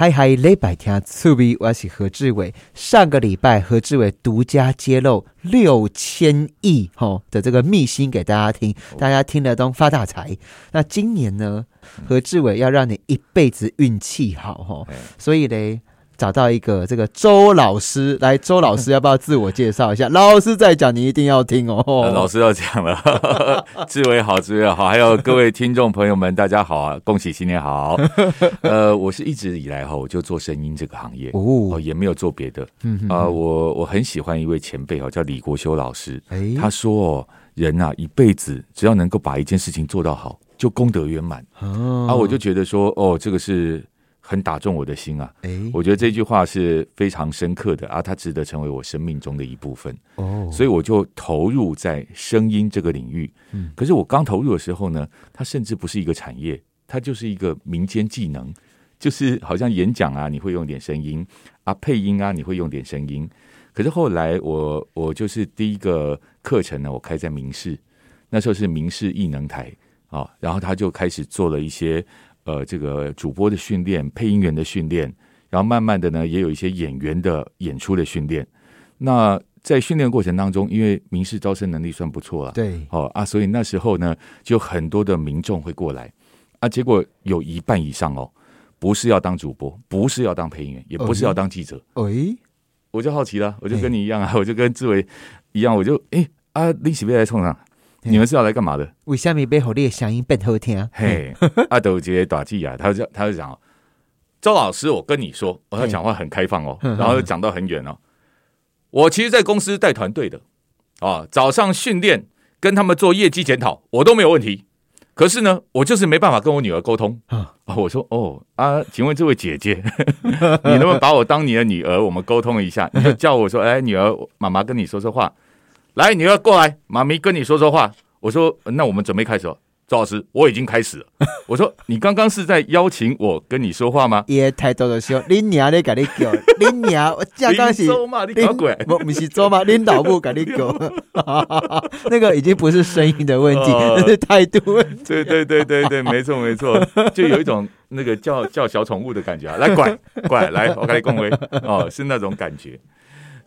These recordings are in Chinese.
嗨嗨，礼拜天趣味，我是何志伟。上个礼拜何志伟独家揭露六千亿吼的这个秘辛给大家听，大家听了都发大财。那今年呢，何志伟要让你一辈子运气好吼，所以嘞。找到一个这个周老师来，周老师要不要自我介绍一下？老师在讲，你一定要听哦。老师要讲了，志伟好，志伟好，还有各位听众朋友们，大家好啊！恭喜新年好。呃，我是一直以来哈，我就做声音这个行业哦，也没有做别的。嗯啊，我我很喜欢一位前辈哦，叫李国修老师。哎，他说哦，人啊，一辈子只要能够把一件事情做到好，就功德圆满。啊，我就觉得说，哦，这个是。很打中我的心啊！哎，我觉得这句话是非常深刻的啊，它值得成为我生命中的一部分哦。所以我就投入在声音这个领域。嗯，可是我刚投入的时候呢，它甚至不是一个产业，它就是一个民间技能，就是好像演讲啊，你会用点声音啊，配音啊，你会用点声音。可是后来我我就是第一个课程呢，我开在明视，那时候是明视艺能台啊，然后他就开始做了一些。呃，这个主播的训练、配音员的训练，然后慢慢的呢，也有一些演员的演出的训练。那在训练过程当中，因为民事招生能力算不错了，对，哦啊，所以那时候呢，就很多的民众会过来啊。结果有一半以上哦，不是要当主播，不是要当配音员，也不是要当记者。哎，我就好奇了，我就跟你一样啊，我就跟志伟一样，我就哎啊，你喜贝来冲上。你们是要来干嘛的？为什么背后你的声音变好听？嘿，阿斗杰打记呀，他就他就讲，周老师，我跟你说，我他讲话很开放哦，然后讲到很远哦。我其实，在公司带团队的啊，早上训练跟他们做业绩检讨，我都没有问题。可是呢，我就是没办法跟我女儿沟通啊。我说哦啊，请问这位姐姐，你能不能把我当你的女儿，我们沟通一下？你就叫我说，哎，女儿，妈妈跟你说说话。来，你要过来，妈咪跟你说说话。我说，那我们准备开始。周老师，我已经开始了。我说，你刚刚是在邀请我跟你说话吗？也太多的说，恁娘在跟你叫，恁娘，我刚刚是周嘛？你搞鬼？不，不是周嘛？领导部跟你叫，那个已经不是声音的问题，那是态度问题。对对对对对，没错没错，就有一种那个叫叫小宠物的感觉啊！来，拐拐来，我跟你恭维哦，是那种感觉。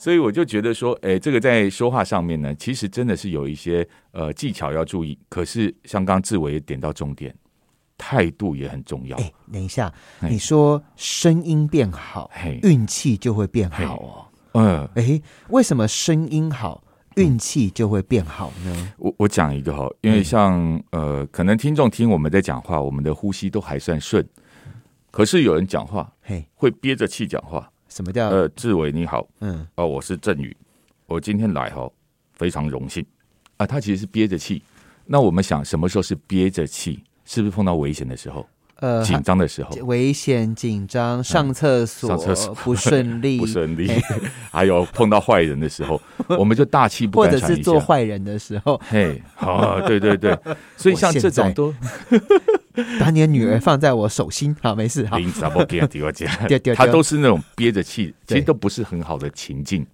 所以我就觉得说，哎，这个在说话上面呢，其实真的是有一些呃技巧要注意。可是像刚志伟点到重点，态度也很重要。哎，等一下，你说声音变好，运气就会变好哦。嗯，哎，为什么声音好，运气就会变好呢？我我讲一个哈，因为像呃，可能听众听我们在讲话，我们的呼吸都还算顺，可是有人讲话，嘿，会憋着气讲话。什么叫？呃，志伟你好，嗯，哦，我是振宇，我今天来哈，非常荣幸啊。他其实是憋着气，那我们想什么时候是憋着气？是不是碰到危险的时候？呃，紧张的时候，危险、紧张、上厕所、上厕所不顺 利、不顺利，还有碰到坏人的时候，我们就大气不敢或者是做坏人的时候，嘿，好，对对对，所以像这种都。把你的女儿放在我手心，好，没事。好，他 都是那种憋着气，其实都不是很好的情境。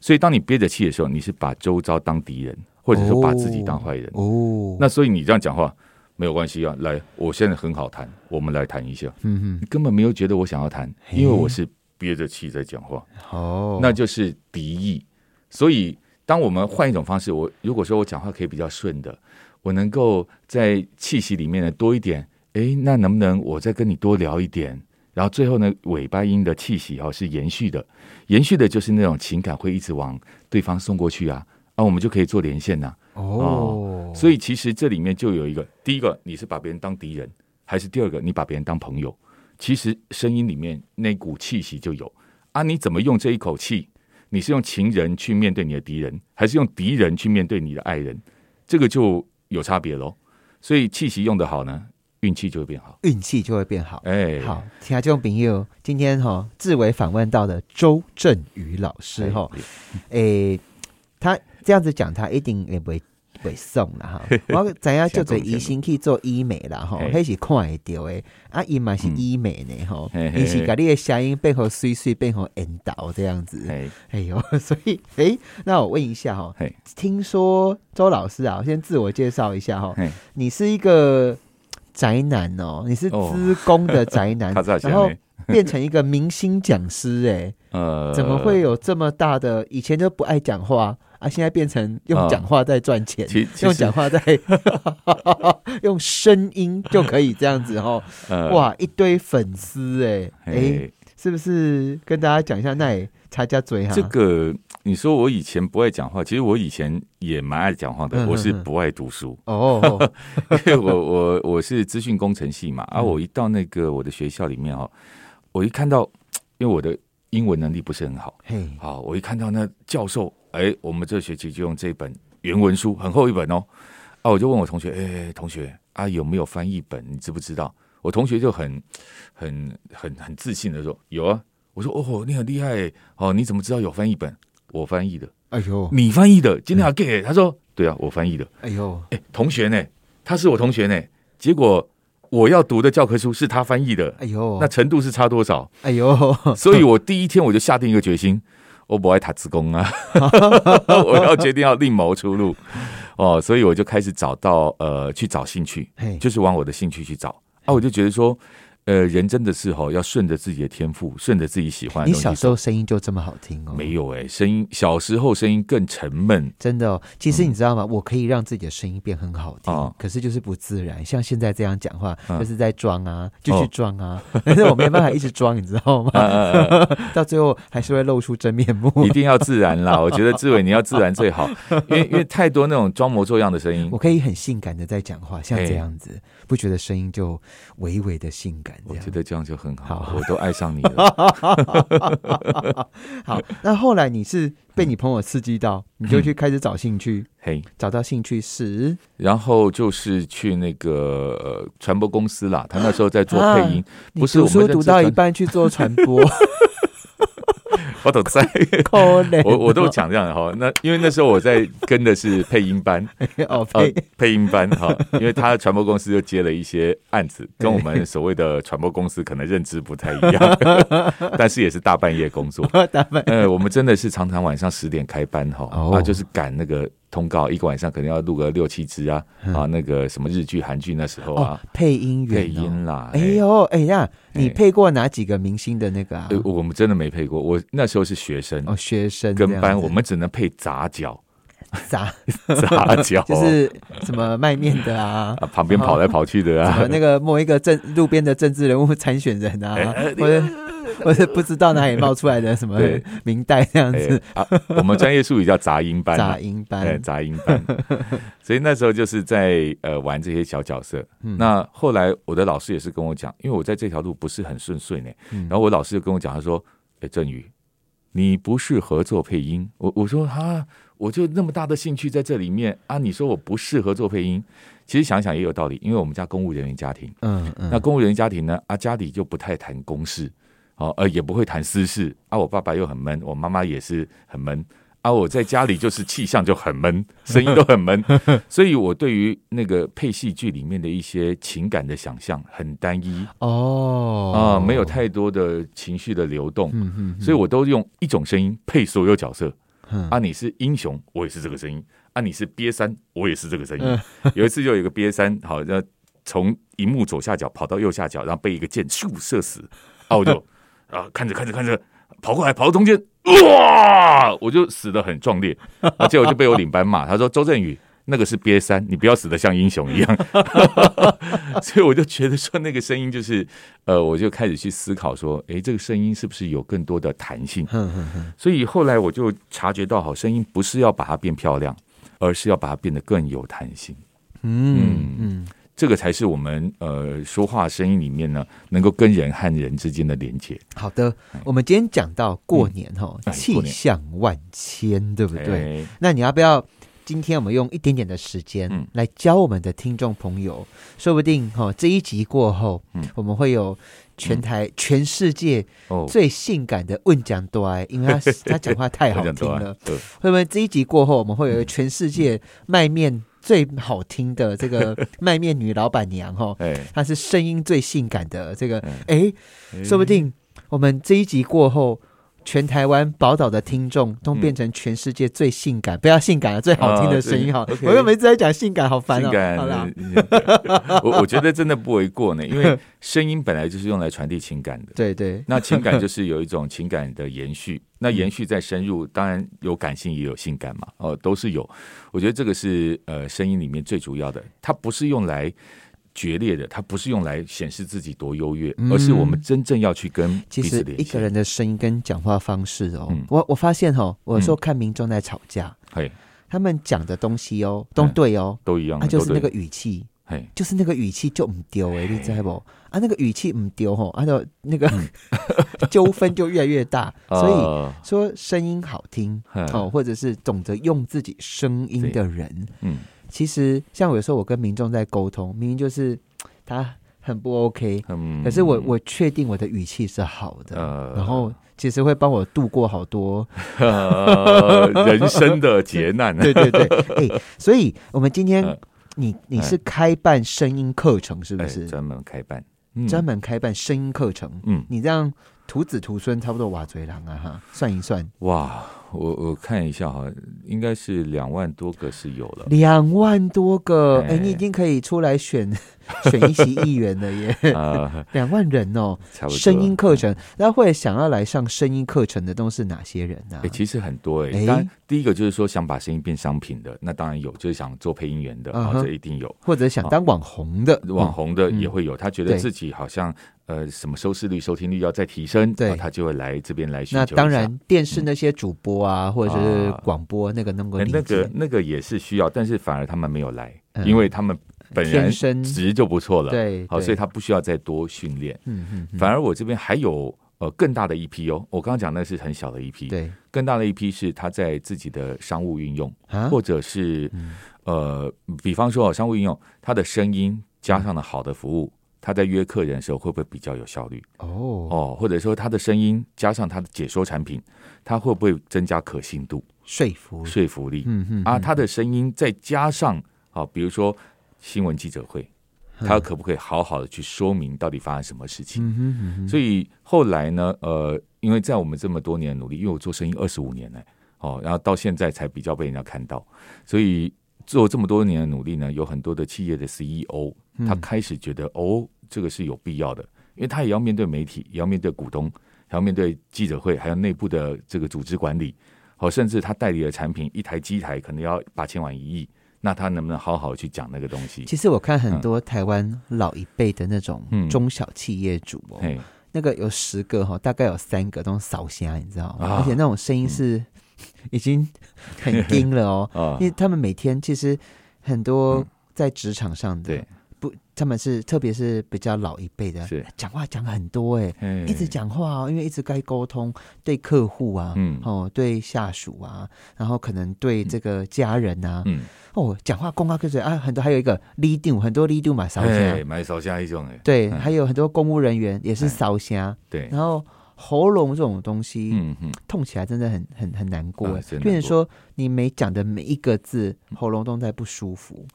所以当你憋着气的时候，你是把周遭当敌人，或者说把自己当坏人。哦，那所以你这样讲话没有关系啊。来，我现在很好谈，我们来谈一下。嗯哼，你根本没有觉得我想要谈，因为我是憋着气在讲话。哦，那就是敌意。所以当我们换一种方式，我如果说我讲话可以比较顺的。我能够在气息里面呢多一点，哎，那能不能我再跟你多聊一点？然后最后呢，尾巴音的气息哦是延续的，延续的就是那种情感会一直往对方送过去啊，啊，我们就可以做连线呐。哦，所以其实这里面就有一个，第一个你是把别人当敌人，还是第二个你把别人当朋友？其实声音里面那股气息就有啊，你怎么用这一口气？你是用情人去面对你的敌人，还是用敌人去面对你的爱人？这个就。有差别喽，所以气息用的好呢，运气就会变好，运气就会变好。哎，好，听下这种朋友，今天哈志伟访问到的周振宇老师哈，哎，他这样子讲，他一定也不会。会送了哈，我知影叫做医生去做医美啦吼，迄是看会到诶，啊，伊嘛是医美呢吼，伊是甲你的声音背后碎碎背后引导这样子，哎呦，所以诶，那我问一下哈，听说周老师啊，先自我介绍一下哈，你是一个宅男哦，你是资工的宅男，然后 变成一个明星讲师？哎，呃，怎么会有这么大的？以前都不爱讲话啊，现在变成用讲话在赚钱，用讲话在 用声音就可以这样子哦。哇，一堆粉丝哎哎，是不是？跟大家讲一下，那插家嘴哈。这个你说我以前不爱讲话，其实我以前也蛮爱讲话的。我是不爱读书哦，因为我我我是资讯工程系嘛，啊我一到那个我的学校里面哦，我一看到，因为我的英文能力不是很好，嘿，好，我一看到那教授，哎，我们这学期就用这本原文书，很厚一本哦，啊，我就问我同学，哎，同学啊，有没有翻译本？你知不知道？我同学就很很很很自信的说，有啊。我说哦，你很厉害哦！你怎么知道有翻译本？我翻译的。哎呦，你翻译的？今天要给他说，对啊，我翻译的。哎呦，哎，同学呢？他是我同学呢。结果我要读的教科书是他翻译的。哎呦，那程度是差多少？哎呦，所以我第一天我就下定一个决心，我不爱塔子工啊，我要决定要另谋出路。哦，所以我就开始找到呃，去找兴趣，就是往我的兴趣去找。啊，我就觉得说。呃，人真的是哈，要顺着自己的天赋，顺着自己喜欢。你小时候声音就这么好听哦？没有哎，声音小时候声音更沉闷。真的哦，其实你知道吗？我可以让自己的声音变很好听，可是就是不自然。像现在这样讲话，就是在装啊，继续装啊。但是我没办法一直装，你知道吗？到最后还是会露出真面目。一定要自然啦！我觉得志伟你要自然最好，因为因为太多那种装模作样的声音。我可以很性感的在讲话，像这样子，不觉得声音就微微的性感？我觉得这样就很好，我都爱上你了。好，那后来你是被你朋友刺激到，你就去开始找兴趣。嘿，找到兴趣是，然后就是去那个传播公司啦。他那时候在做配音，不是我们读到一半去做传播。我都在，我我都讲这样的哈。那因为那时候我在跟的是配音班 哦，配配音班哈。因为他传播公司就接了一些案子，跟我们所谓的传播公司可能认知不太一样，但是也是大半夜工作。大半呃，我们真的是常常晚上十点开班哈，啊，就是赶那个。通告一个晚上可能要录个六七支啊啊，那个什么日剧、韩剧那时候啊，配音员配音啦。哎呦，哎。呀，你配过哪几个明星的那个啊？我们真的没配过，我那时候是学生哦，学生跟班，我们只能配杂角，杂 杂角。就是什么卖面的啊，旁边跑来跑去的啊，那个某一个政路边的政治人物参选人啊，或者。我是不知道哪里冒出来的什么明代这样子啊，我们专业术语叫杂音班，杂音班，杂音班。所以那时候就是在呃玩这些小角色。那后来我的老师也是跟我讲，因为我在这条路不是很顺遂呢。然后我老师就跟我讲，他说：“哎，振宇，你不适合做配音。”我我说：“哈，我就那么大的兴趣在这里面啊，你说我不适合做配音？其实想想也有道理，因为我们家公务人员家庭，嗯嗯，那公务人员家庭呢，啊家里就不太谈公事。”哦，呃，也不会谈私事啊。我爸爸又很闷，我妈妈也是很闷啊。我在家里就是气象就很闷，声音都很闷，所以我对于那个配戏剧里面的一些情感的想象很单一哦啊，没有太多的情绪的流动，嗯嗯，所以我都用一种声音配所有角色。啊，你是英雄，我也是这个声音；啊，你是瘪三，我也是这个声音。有一次就有一个瘪三，好，那从荧幕左下角跑到右下角，然后被一个箭咻射死，啊，我就。啊！看着看着看着，跑过来跑到中间，哇！我就死的很壮烈，而且我就被我领班骂，他说：“周振宇，那个是瘪三，你不要死的像英雄一样。”所以我就觉得说，那个声音就是，呃，我就开始去思考说，哎，这个声音是不是有更多的弹性？所以后来我就察觉到，好，声音不是要把它变漂亮，而是要把它变得更有弹性。嗯嗯。这个才是我们呃说话声音里面呢，能够跟人和人之间的连接。好的，我们今天讲到过年哈，气象万千，对不对？那你要不要今天我们用一点点的时间来教我们的听众朋友？说不定哈，这一集过后，我们会有全台全世界最性感的问讲多因为他 他讲话太好听了。会不会这一集过后，我们会有全世界卖面？最好听的这个 卖面女老板娘哈，她是声音最性感的这个，哎，说不定我们这一集过后，全台湾宝岛的听众都变成全世界最性感，不要性感了，最好听的声音哈。我又每次在讲性感，好烦哦。好了，我我觉得真的不为过呢，因为 声音本来就是用来传递情感的。对对，那情感就是有一种情感的延续，那延续再深入，当然有感性也有性感嘛，哦，都是有。我觉得这个是呃声音里面最主要的，它不是用来。决裂的，它不是用来显示自己多优越，而是我们真正要去跟其实一个人的声音跟讲话方式哦，我我发现哦，我说看民众在吵架，嘿，他们讲的东西哦都对哦，都一样，他就是那个语气，嘿，就是那个语气就唔丢哎，你知道不？啊，那个语气唔丢吼，啊，就那个 纠纷就越来越大，所以说声音好听哦，或者是懂得用自己声音的人，嗯。其实，像有时候我跟民众在沟通，明明就是 他很不 OK，可是我我确定我的语气是好的，然后其实会帮我度过好多 人生的劫难。对对对，哎，所以我们今天你你是开办声音课程是不是？专门开办，专门开办声音课程。嗯，你这样徒子徒孙差不多瓦嘴狼啊哈，算一算，哇。我我看一下哈，应该是两万多个是有了，两万多个，哎，你已经可以出来选。选一席议员的耶，两万人哦，声音课程，那会想要来上声音课程的都是哪些人呢？哎，其实很多哎。当然，第一个就是说想把声音变商品的，那当然有；就是想做配音员的，这一定有；或者想当网红的，网红的也会有。他觉得自己好像呃什么收视率、收听率要再提升，对，他就会来这边来寻求。那当然，电视那些主播啊，或者是广播那个那个那个那个也是需要，但是反而他们没有来，因为他们。本人值就不错了，对，好，所以他不需要再多训练。嗯嗯，反而我这边还有呃更大的一批哦，我刚刚讲那是很小的一批，对，更大的一批是他在自己的商务运用，或者是呃，比方说商务运用，他的声音加上了好的服务，他在约客人的时候会不会比较有效率？哦哦，或者说他的声音加上他的解说产品，他会不会增加可信度、说服说服力？嗯嗯，啊，他的声音再加上啊，比如说。新闻记者会，他可不可以好好的去说明到底发生什么事情？所以后来呢，呃，因为在我们这么多年努力，因为我做生意二十五年了，哦，然后到现在才比较被人家看到，所以做这么多年的努力呢，有很多的企业的 CEO，他开始觉得哦，这个是有必要的，因为他也要面对媒体，也要面对股东，还要面对记者会，还有内部的这个组织管理，好，甚至他代理的产品一台机台可能要八千万一亿。那他能不能好好去讲那个东西？其实我看很多台湾老一辈的那种中小企业主哦，那个有十个哈，大概有三个都是扫虾，你知道吗？而且那种声音是 已经很硬了哦，因为他们每天其实很多在职场上的。不，他们是特别是比较老一辈的，讲话讲很多哎，一直讲话哦，因为一直该沟通，对客户啊，嗯，哦，对下属啊，然后可能对这个家人啊，嗯，哦，讲话公啊，就是啊，很多还有一个 lead 很多 lead 买烧虾，买烧虾一种哎，对，还有很多公务人员也是烧虾，对，然后喉咙这种东西，嗯嗯，痛起来真的很很很难过，变成说你每讲的每一个字，喉咙都在不舒服。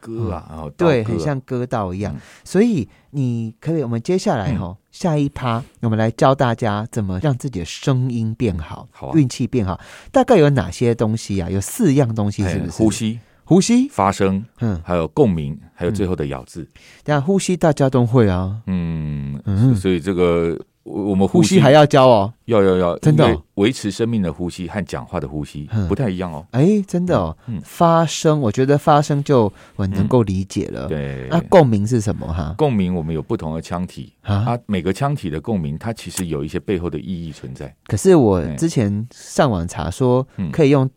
割啊，对，很像歌道一样。所以你可以，我们接下来哈，下一趴，我们来教大家怎么让自己的声音变好，好，运气变好。大概有哪些东西啊？有四样东西，是不是？呼吸，呼吸，发声，嗯，还有共鸣，还有最后的咬字。但呼吸大家都会啊，嗯嗯，所以这个。我们呼吸还要教哦，要要要，真的维持生命的呼吸和讲话的呼吸不太一样哦。哎，真的哦，发声，我觉得发声就我能够理解了。对，那共鸣是什么哈？共鸣我们有不同的腔体啊，每个腔体的共鸣，它其实有一些背后的意义存在。可是我之前上网查说，可以用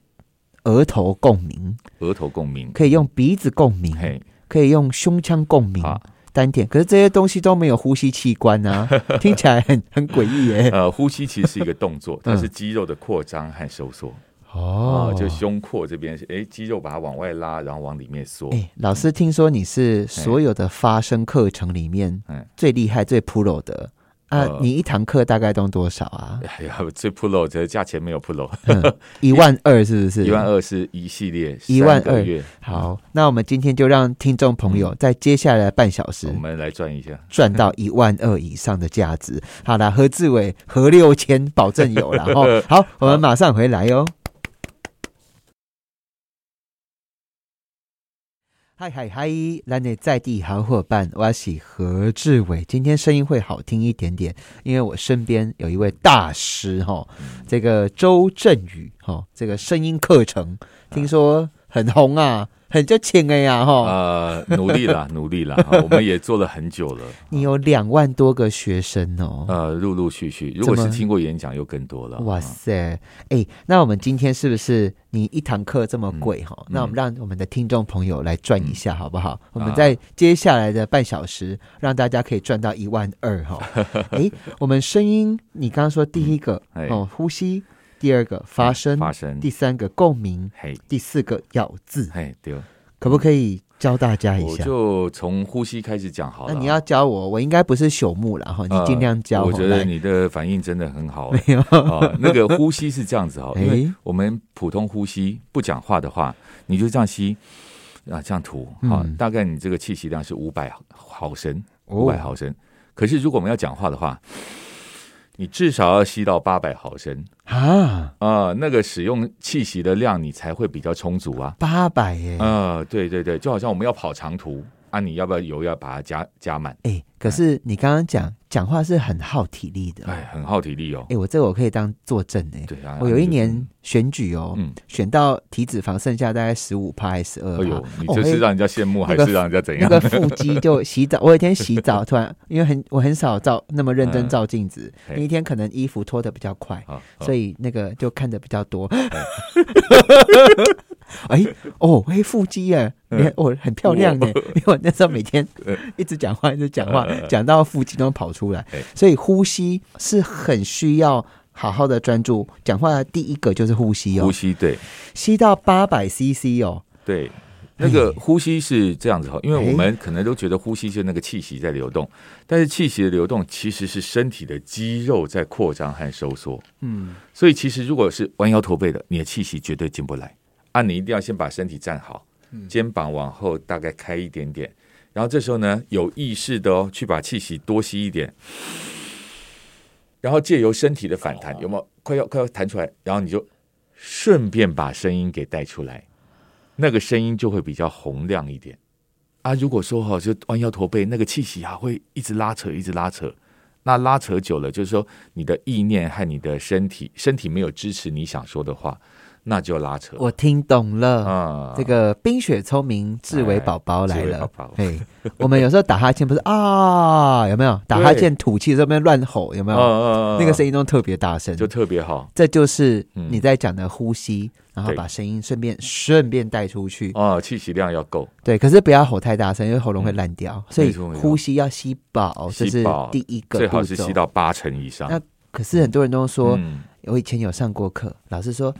额头共鸣，额头共鸣，可以用鼻子共鸣，可以用胸腔共鸣。丹田，可是这些东西都没有呼吸器官啊，听起来很很诡异耶。呃，呼吸其实是一个动作，它是肌肉的扩张和收缩。哦，就胸廓这边是哎，肌肉把它往外拉，然后往里面缩。哎，老师，听说你是所有的发声课程里面最厉害、最 pro 的啊，你一堂课大概都多少啊？哎呀，最 pro 的价钱没有 pro，一万二是不是？一万二是一系列，一万二。好，那我们今天就让听众朋友在接下来的半小时，我们来赚一下，赚到 一万二以上的价值。好了，何志伟何六千保证有了哦。好，我们马上回来哟。嗨嗨嗨！来内在地好伙伴，我是何志伟。今天声音会好听一点点，因为我身边有一位大师哈，这个周振宇哈，这个声音课程听说很红啊。很就请哎呀哈，呃，努力了，努力了，我们也做了很久了。你有两万多个学生哦，呃，陆陆续续，如果是听过演讲，又更多了。哇塞，哎，那我们今天是不是你一堂课这么贵哈？那我们让我们的听众朋友来赚一下好不好？我们在接下来的半小时，让大家可以赚到一万二哈。哎，我们声音，你刚刚说第一个哦，呼吸。第二个发声，发声；第三个共鸣，嘿；第四个咬字，嘿，对。可不可以教大家一下？就从呼吸开始讲好了。那你要教我，我应该不是朽木了哈，你尽量教。我觉得你的反应真的很好。没有，那个呼吸是这样子哈，因为我们普通呼吸不讲话的话，你就这样吸啊，这样吐啊，大概你这个气息量是五百毫升，五百毫升。可是如果我们要讲话的话。你至少要吸到八百毫升啊啊，那个使用气息的量你才会比较充足啊。八百耶，啊，对对对，就好像我们要跑长途。啊，你要不要油要把它加加满？哎，可是你刚刚讲讲话是很耗体力的，哎，很耗体力哦。哎，我这个我可以当作证哎。对啊，我有一年选举哦，嗯选到体脂肪剩下大概十五趴还是十二。哎呦，你这是让人家羡慕还是让人家怎样？那个腹肌就洗澡，我有一天洗澡突然，因为很我很少照那么认真照镜子，那一天可能衣服脱的比较快，所以那个就看的比较多。哎哦，哎腹肌哎，你看哦，很漂亮呢。因为我那时候每天 一直讲话，一直讲话，讲到腹肌都跑出来，所以呼吸是很需要好好的专注。讲话的第一个就是呼吸哦，呼吸对，吸到八百 CC 哦，对，那个呼吸是这样子哈，因为我们可能都觉得呼吸是那个气息在流动，但是气息的流动其实是身体的肌肉在扩张和收缩。嗯，所以其实如果是弯腰驼背的，你的气息绝对进不来。啊，你一定要先把身体站好，肩膀往后大概开一点点，然后这时候呢，有意识的哦，去把气息多吸一点，然后借由身体的反弹，有没有快要快要弹出来？然后你就顺便把声音给带出来，那个声音就会比较洪亮一点。啊，如果说哈，就弯腰驼背，那个气息啊会一直拉扯，一直拉扯，那拉扯久了，就是说你的意念和你的身体，身体没有支持你想说的话。那就拉扯，我听懂了啊！这个冰雪聪明智伟宝宝来了。哎，我们有时候打哈欠不是啊？有没有打哈欠吐气这边乱吼？有没有？那个声音都特别大声，就特别好。这就是你在讲的呼吸，然后把声音顺便顺便带出去。哦，气息量要够。对，可是不要吼太大声，因为喉咙会烂掉。所以呼吸要吸饱，这是第一个最好是吸到八成以上。那可是很多人都说，我以前有上过课，老师说。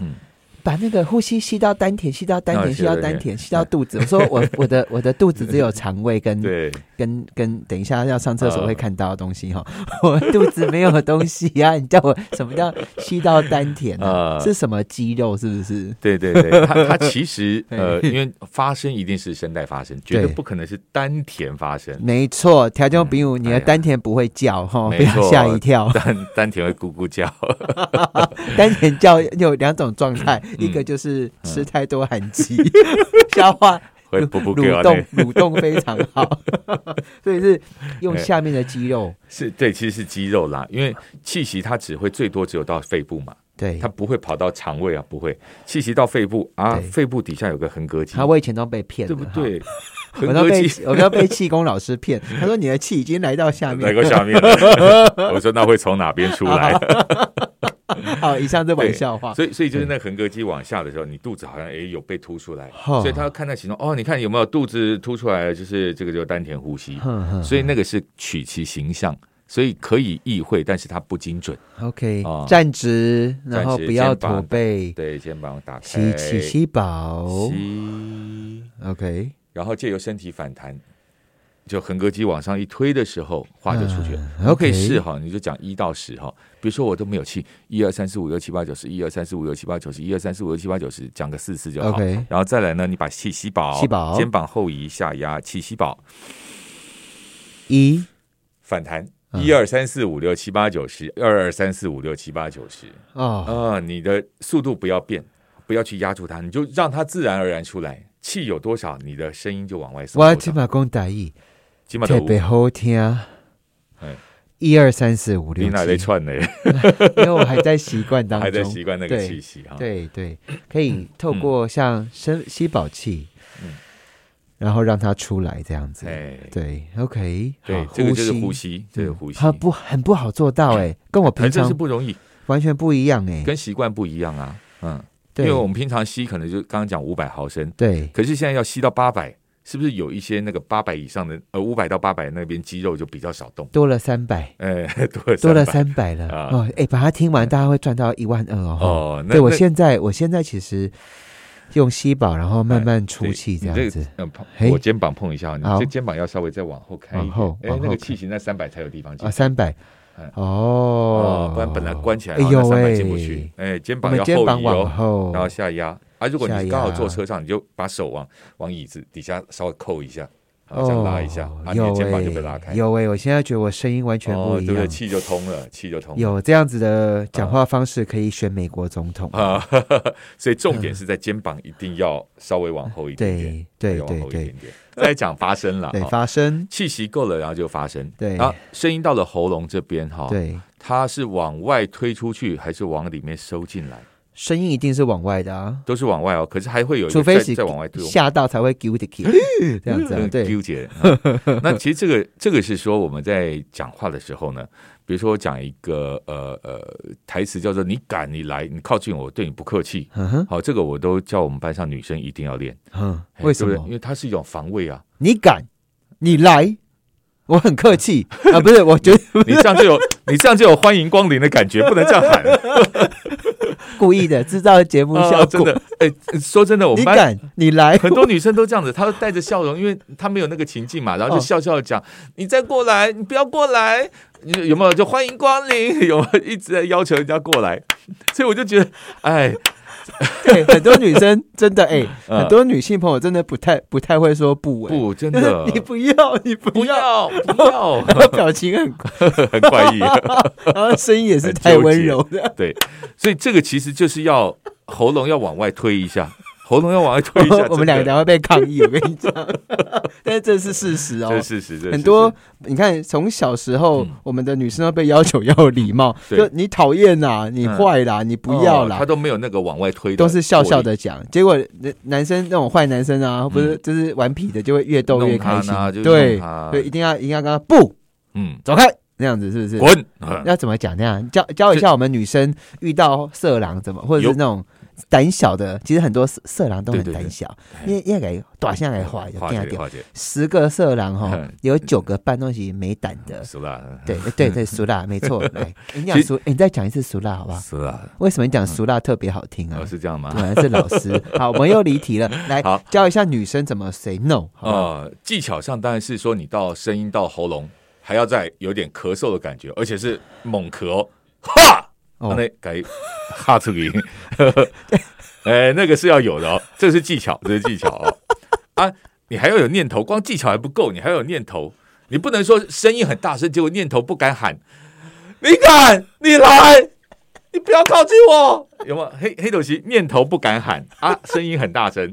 把那个呼吸吸到丹田，吸到丹田，吸到丹田，吸到肚子。我说我 我的我的肚子只有肠胃跟跟跟，等一下要上厕所会看到的东西哈。我肚子没有东西呀，你叫我什么叫吸到丹田啊？是什么肌肉？是不是？对对对，它它其实呃，因为发声一定是声带发声，绝对不可能是丹田发声。没错，条件比如你的丹田不会叫哈，不要吓一跳。丹丹田会咕咕叫，丹田叫有两种状态。一个就是吃太多寒气，消化会蠕动蠕动非常好，所以是用下面的肌肉是对，其实是肌肉啦，因为气息它只会最多只有到肺部嘛，对，它不会跑到肠胃啊，不会，气息到肺部啊，肺部底下有个横膈肌，他我以前都被骗，对不对？横膈肌，我都被气功老师骗，他说你的气已经来到下面，来到下面了，我说那会从哪边出来？好，以上这玩笑话。所以，所以就是那横膈肌往下的时候，你肚子好像哎有被凸出来，所以他看那形状哦，你看有没有肚子凸出来？就是这个就丹田呼吸。所以那个是取其形象，所以可以意会，但是它不精准。OK，站直，然后不要驼背，对，肩膀打开，吸气，吸饱，吸。OK，然后借由身体反弹，就横膈肌往上一推的时候，话就出去了。可以试哈，你就讲一到十哈。比如说我都没有气，一二三四五六七八九十，一二三四五六七八九十，一二三四五六七八九十，讲个四次就好。然后再来呢，你把气吸饱，吸饱，肩膀后移下压，气吸饱。一反弹，一二三四五六七八九十，二二三四五六七八九十。啊啊，你的速度不要变，不要去压住它，你就让它自然而然出来。气有多少，你的声音就往外送。我起码讲大意，特别好听。哎，一二三四五六，你哪在串呢？因为我还在习惯当中，还在习惯那个气息哈。对对，可以透过像深吸饱气，嗯，然后让它出来这样子。哎，对，OK，对，这个就是呼吸，这个呼吸，它不很不好做到 哎，跟我平常是不容易，完全不一样哎，跟习惯不一样啊，嗯。因为我们平常吸可能就刚刚讲五百毫升，对，可是现在要吸到八百，是不是有一些那个八百以上的呃五百到八百那边肌肉就比较少动，多了三百，哎，多多了三百了。哦，哎，把它听完，大家会赚到一万二哦。哦，对我现在我现在其实用吸饱，然后慢慢出气这样子，我肩膀碰一下，你这肩膀要稍微再往后开一点，哎，那个气型在三百才有地方进。啊，三百。哦，不然本来关起来，哎呦喂，进不去。哎，肩膀要后移哦，然后下压。啊，如果你刚好坐车上，你就把手往往椅子底下稍微扣一下，这样拉一下，啊，你的肩膀就被拉开。有哎，我现在觉得我声音完全不一样，气就通了，气就通。有这样子的讲话方式，可以选美国总统啊。所以重点是在肩膀一定要稍微往后一点点，对对对对。再讲发声了，对，发声，气息够了，然后就发声。对，然后声音到了喉咙这边哈，对，它是往外推出去，还是往里面收进来？声音一定是往外的啊，都是往外哦。可是还会有，除非是再往外推，吓到才会丢的 Q，这样子对。丢姐，那其实这个这个是说我们在讲话的时候呢。比如说，我讲一个呃呃台词，叫做“你敢你来，你靠近我，对你不客气。”好，这个我都叫我们班上女生一定要练。嗯，为什么？因为它是一种防卫啊。你敢，你来，我很客气 啊。不是，我觉得你这样就有 你这样就有欢迎光临的感觉，不能这样喊。故意的，制造节目 效果。真的，哎，说真的，我们班你来，很多女生都这样子，她都带着笑容，因为她没有那个情境嘛，然后就笑笑的讲：“你再过来，你不要过来。”有有没有？就欢迎光临？有？一直在要求人家过来，所以我就觉得，哎，对，很多女生 真的哎，很多女性朋友真的不太不太会说不，不真的，你不要，你不要，不要，表情很很怪异，然后声音也是太温柔的，对，所以这个其实就是要喉咙要往外推一下。喉咙要往外推一下，我们两个等会被抗议。我跟你讲，但是这是事实哦，这是事实。很多你看，从小时候，我们的女生都被要求要有礼貌，就你讨厌啦，你坏啦，你不要啦，他都没有那个往外推，都是笑笑的讲。结果男男生那种坏男生啊，不是就是顽皮的，就会越逗越开心。对对，一定要一定要跟他不，嗯，走开那样子是不是？滚！要怎么讲？那样教教一下我们女生遇到色狼怎么，或者是那种。胆小的，其实很多色色狼都很胆小，因为因为短下来画，画掉，十个色狼哈，有九个半东西没胆的，熟辣，对对对，熟辣，没错。来，你讲熟，你再讲一次熟辣，好不好？熟辣，为什么你讲熟辣特别好听啊？是这样吗？果然是老师。好，我们又离题了，来教一下女生怎么 say no。呃，技巧上当然是说，你到声音到喉咙，还要再有点咳嗽的感觉，而且是猛咳，哈。那改哈出音，哎，那个是要有的哦，这是技巧，这是技巧哦。啊，你还要有念头，光技巧还不够，你还要有念头。你不能说声音很大声，结果念头不敢喊。你敢，你来，你不要靠近我，有吗？黑黑斗旗念头不敢喊啊，声音很大声。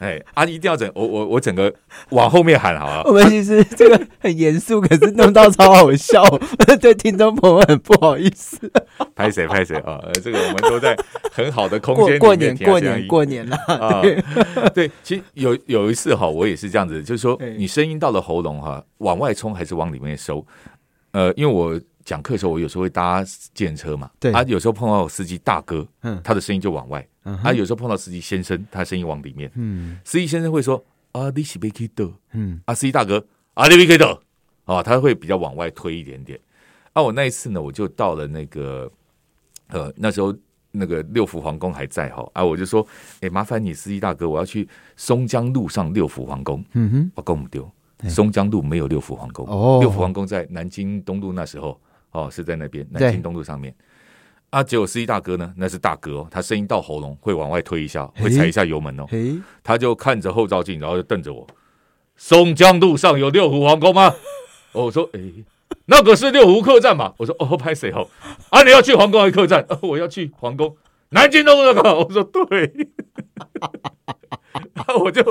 哎，啊，一定要整我我我整个往后面喊好了。我们其实这个很严肃，可是弄到超好笑，对听众朋友很不好意思。拍谁拍谁啊？这个我们都在很好的空间过年过年过年了啊！对，其实有有一次哈，我也是这样子，就是说你声音到了喉咙哈，往外冲还是往里面收？呃，因为我讲课的时候，我有时候会搭电车嘛，对啊，有时候碰到司机大哥，嗯，他的声音就往外。啊，有时候碰到司机先生，他声音往里面。嗯，司机先生会说：“啊，你是贝克的。”嗯，啊，司机大哥，啊，你贝克的。啊，他会比较往外推一点点。啊，我那一次呢，我就到了那个，呃，那时候那个六福皇宫还在哈。啊，我就说：“哎，麻烦你，司机大哥，我要去松江路上六福皇宫。”嗯哼，我跟我们丢。松江路没有六福皇宫，哦，六福皇宫在南京东路那时候，哦，是在那边南京东路上面。啊，结果司机大哥呢，那是大哥，哦，他声音到喉咙会往外推一下，会踩一下油门哦。他就看着后照镜，然后就瞪着我。松江路上有六福皇宫吗？我说，哎，那个是六福客栈嘛。我说，哦，拍谁哦？啊，你要去皇宫还是客栈？我要去皇宫。南京东路那个，我说对。然后我就。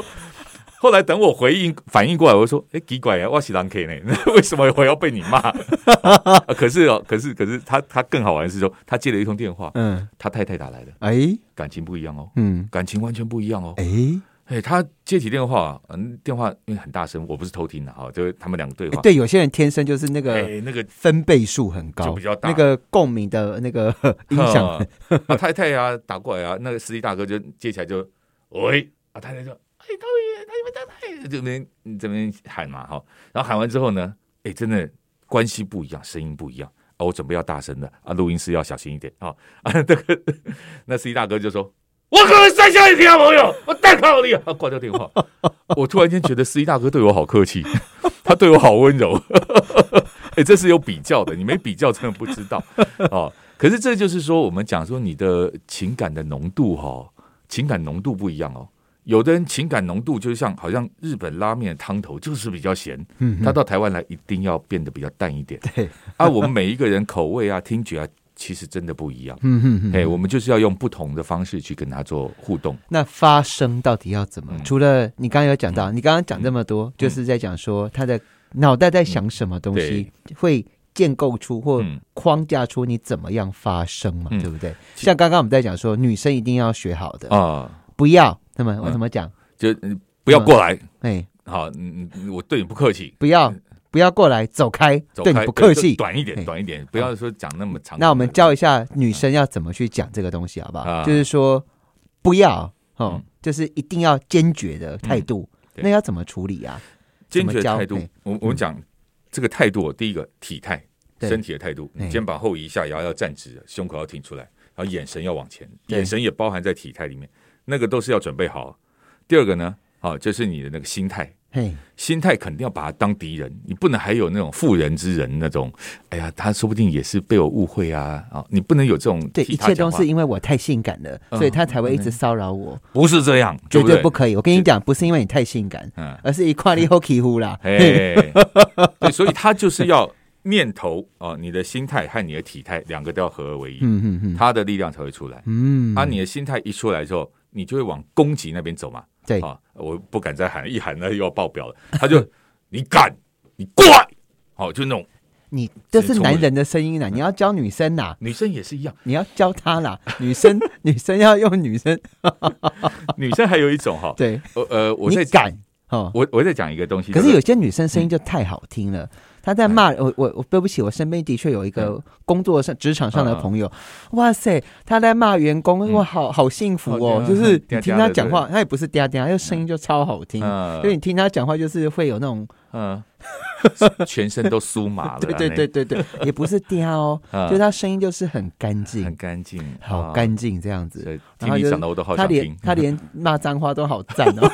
后来等我回应反应过来，我说：“哎，奇怪啊，我是狼 K 呢，为什么我要被你骂？” 可是哦，可是可是他他更好玩的是说，他接了一通电话，嗯，他太太打来的，哎，感情不一样哦，嗯，感情完全不一样哦，哎哎，他接起电话，嗯，电话因为很大声，我不是偷听的哈，就是他们两个对话。对，有些人天生就是那个那个分贝数很高，就比较大，那个共鸣的那个 音响。啊，太太呀打过来啊，那个司机大哥就接起来就喂，啊，太太说。哎，导演，他们在拍，这边这边喊嘛哈，然后喊完之后呢，哎，真的关系不一样，声音不一样啊，我准备要大声的啊，录音师要小心一点啊啊，那个那司机大哥就说：“我可能再下一条朋友，我太靠你啊！”挂掉电话，我突然间觉得司机大哥对我好客气，他对我好温柔，哎，这是有比较的，你没比较真的不知道哦。可是这就是说，我们讲说你的情感的浓度哈，情感浓度不一样哦。有的人情感浓度就像好像日本拉面汤头就是比较咸，嗯，他到台湾来一定要变得比较淡一点。对，啊，我们每一个人口味啊、听觉啊，其实真的不一样。嗯嗯嗯，哎，我们就是要用不同的方式去跟他做互动。那发声到底要怎么？除了你刚刚有讲到，你刚刚讲这么多，就是在讲说他的脑袋在想什么东西，会建构出或框架出你怎么样发声嘛？对不对？像刚刚我们在讲说，女生一定要学好的啊，不要。那么我怎么讲？就不要过来，哎，好，嗯嗯，我对你不客气，不要不要过来，走开，对你不客气，短一点，短一点，不要说讲那么长。那我们教一下女生要怎么去讲这个东西，好不好？就是说不要，哦，就是一定要坚决的态度。那要怎么处理啊？坚决态度，我我们讲这个态度，第一个体态，身体的态度，肩膀后移下，腰要站直，胸口要挺出来，然后眼神要往前，眼神也包含在体态里面。那个都是要准备好。第二个呢，好，就是你的那个心态，嘿，心态肯定要把他当敌人，你不能还有那种妇人之仁那种。哎呀，他说不定也是被我误会啊啊！你不能有这种。对，一切都是因为我太性感了，所以他才会一直骚扰我。不是这样，绝对不可以。我跟你讲，不是因为你太性感，嗯，而是一块你好欺负啦。哎，对，所以他就是要念头啊，你的心态和你的体态两个都要合而为一，嗯嗯嗯，他的力量才会出来。嗯，啊，你的心态一出来之后。你就会往攻击那边走嘛？对。啊，我不敢再喊，一喊那又要爆表了。他就 你敢，你过来，好，就那种你这是男人的声音呐，你要教女生呐，女生也是一样，你要教她啦。女生 女生要用女生，女生还有一种哈，对，呃，我在敢哦，我我在讲一个东西，可是有些女生声音就太好听了。他在骂我，我我对不起，我身边的确有一个工作上职场上的朋友，哇塞，他在骂员工，哇，好好幸福哦，就是听他讲话，他也不是嗲嗲，又声音就超好听，所以你听他讲话就是会有那种，嗯，全身都酥麻了，对对对对对，也不是嗲哦，就他声音就是很干净，很干净，好干净这样子，听你讲的我都好想听，他连骂脏话都好赞哦。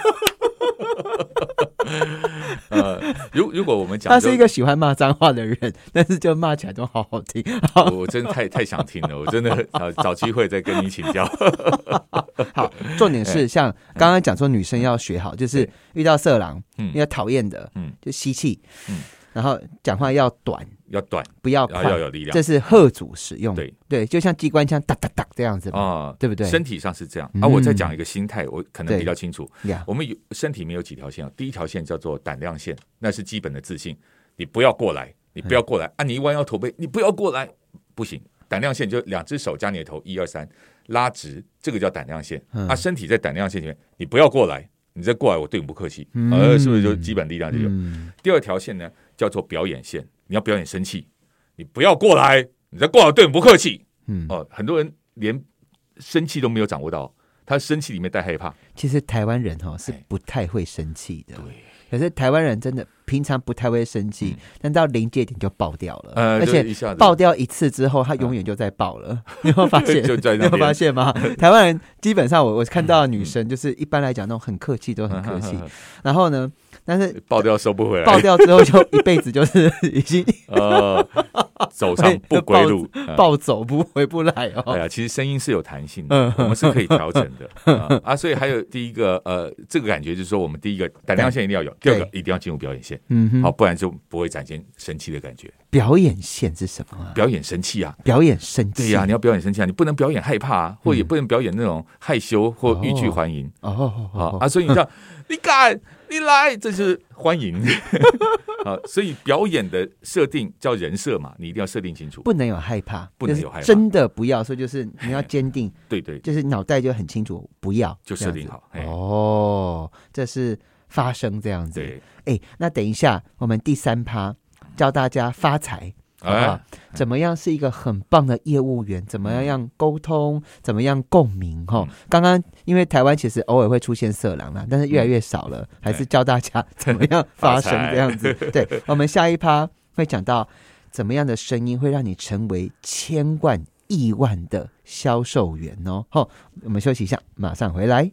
呃，如如果我们讲，他是一个喜欢骂脏话的人，但是就骂起来都好好听。我真的太太想听了，我真的找机会再跟你请教。好，重点是像刚刚讲说，女生要学好，就是遇到色狼，嗯，要讨厌的，嗯，就吸气，嗯。然后讲话要短，要短，不要快，要有力量。这是贺主使用，对对，就像机关枪哒哒哒这样子啊，对不对？身体上是这样。啊，我再讲一个心态，我可能比较清楚。我们有身体里面有几条线啊？第一条线叫做胆量线，那是基本的自信。你不要过来，你不要过来啊！你一弯腰驼背，你不要过来，不行。胆量线就两只手加你的头，一二三，拉直，这个叫胆量线。啊，身体在胆量线里面，你不要过来，你再过来，我对你不客气。呃，是不是就基本力量就有？第二条线呢？叫做表演线，你要表演生气，你不要过来，你再过来对我不客气。嗯哦，很多人连生气都没有掌握到，他生气里面带害怕。其实台湾人哈是不太会生气的，对。可是台湾人真的平常不太会生气，但到临界点就爆掉了，而且爆掉一次之后，他永远就在爆了。你有发现？你有发现吗？台湾人基本上，我我看到女生就是一般来讲那种很客气，都很客气。然后呢？但是爆掉收不回来，爆掉之后就一辈子就是已经呃 走上不归路，暴走不回不来哦。哎呀，其实声音是有弹性的，我们是可以调整的啊。所以还有第一个呃，这个感觉就是说，我们第一个胆量线一定要有，第二个一定要进入表演线，嗯，好，不然就不会展现生气的感觉。表演线是什么？表演生气啊！表演生气，对呀，你要表演生气啊！你不能表演害怕，或也不能表演那种害羞或欲拒还迎哦。好啊，所以你像你敢。你来，这是欢迎 啊！所以表演的设定叫人设嘛，你一定要设定清楚，不能有害怕，不能有害怕，真的不要。所以就是你要坚定，对对，就是脑袋就很清楚，不要就设定好。哦，这是发生这样子。哎，那等一下，我们第三趴教大家发财。啊，怎么样是一个很棒的业务员？怎么样样沟通？怎么样共鸣？哈，刚刚因为台湾其实偶尔会出现色狼啦，但是越来越少了。还是教大家 怎么样发声这样子。对，我们下一趴会讲到怎么样的声音会让你成为千万亿万的销售员哦。好，我们休息一下，马上回来。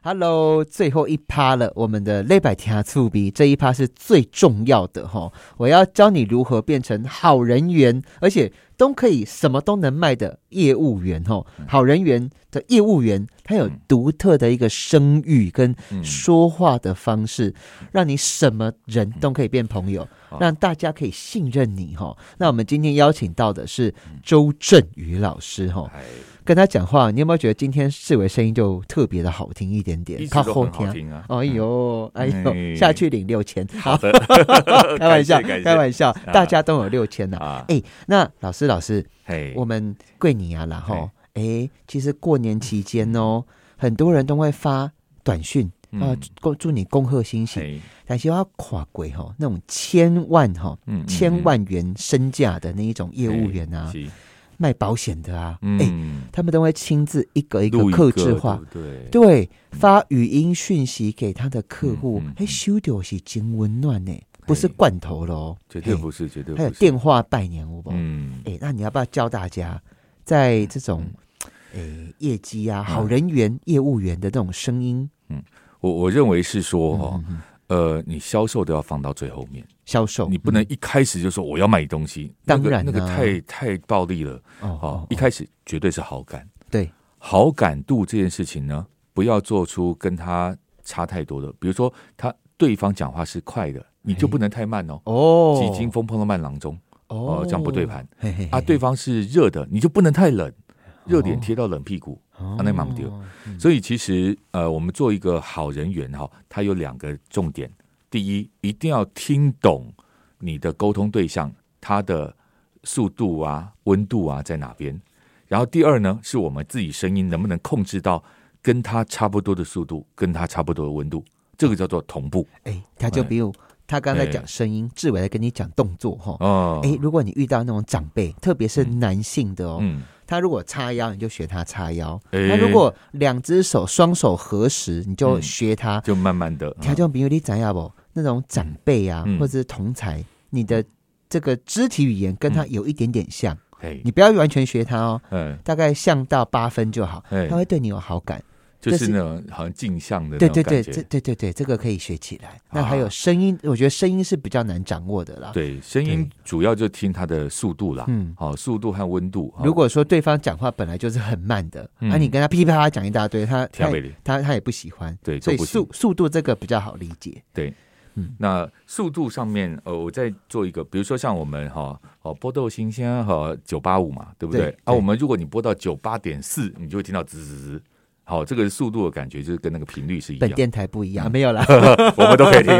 Hello，最后一趴了，我们的内百天醋比这一趴是最重要的哈，我要教你如何变成好人缘，而且都可以什么都能卖的业务员哈。好人缘的业务员，他有独特的一个声誉跟说话的方式，让你什么人都可以变朋友，让大家可以信任你哈。那我们今天邀请到的是周振宇老师哈。跟他讲话，你有没有觉得今天世伟声音就特别的好听一点点？他后听啊！哎呦，哎呦，下去领六千，好的，开玩笑，开玩笑，大家都有六千呐。哎，那老师，老师，我们贵你啊，然后，哎，其实过年期间哦，很多人都会发短讯啊，祝祝你恭贺新喜，但是要跨鬼哈，那种千万哈，千万元身价的那一种业务员啊。卖保险的啊，哎，他们都会亲自一个一个克制化，对。对，发语音讯息给他的客户，哎，修掉是真温暖呢，不是罐头喽，绝对不是，绝对还有电话拜年，好不？嗯，哎，那你要不要教大家，在这种诶业绩啊、好人缘、业务员的这种声音？嗯，我我认为是说哈。呃，你销售都要放到最后面，销售你不能一开始就说我要卖东西，当然那个太太暴力了。哦。一开始绝对是好感，对。好感度这件事情呢，不要做出跟他差太多的，比如说他对方讲话是快的，你就不能太慢哦。哦，几经风碰到慢郎中。哦，这样不对盘。啊。对方是热的，你就不能太冷，热点贴到冷屁股。啊，那忙不丢。所以其实呃，我们做一个好人缘哈，它有两个重点。第一，一定要听懂你的沟通对象他的速度啊、温度啊在哪边。然后第二呢，是我们自己声音能不能控制到跟他差不多的速度，跟他差不多的温度，这个叫做同步。哎，他就比如他刚才讲声音，志伟在跟你讲动作哈。哦，哎，如果你遇到那种长辈，特别是男性的哦。他如果叉腰，你就学他叉腰；他如果两只手双手合十，你就学他。就慢慢的。他就比如你怎样不？那种长辈啊，或者是同才，你的这个肢体语言跟他有一点点像。你不要完全学他哦。嗯。大概像到八分就好，他会对你有好感。就是那种好像镜像的，对对对，这对对对，这个可以学起来。那还有声音，我觉得声音是比较难掌握的啦。对，声音主要就听它的速度啦，嗯，好，速度和温度。如果说对方讲话本来就是很慢的，那你跟他噼噼啪啪讲一大堆，他他他他也不喜欢。对，所以速速度这个比较好理解。对，嗯，那速度上面，呃，我再做一个，比如说像我们哈，哦，波豆新鲜和九八五嘛，对不对？啊，我们如果你播到九八点四，你就会听到滋滋滋。好，这个速度的感觉就是跟那个频率是一样。本电台不一样，没有啦，我们都可以听。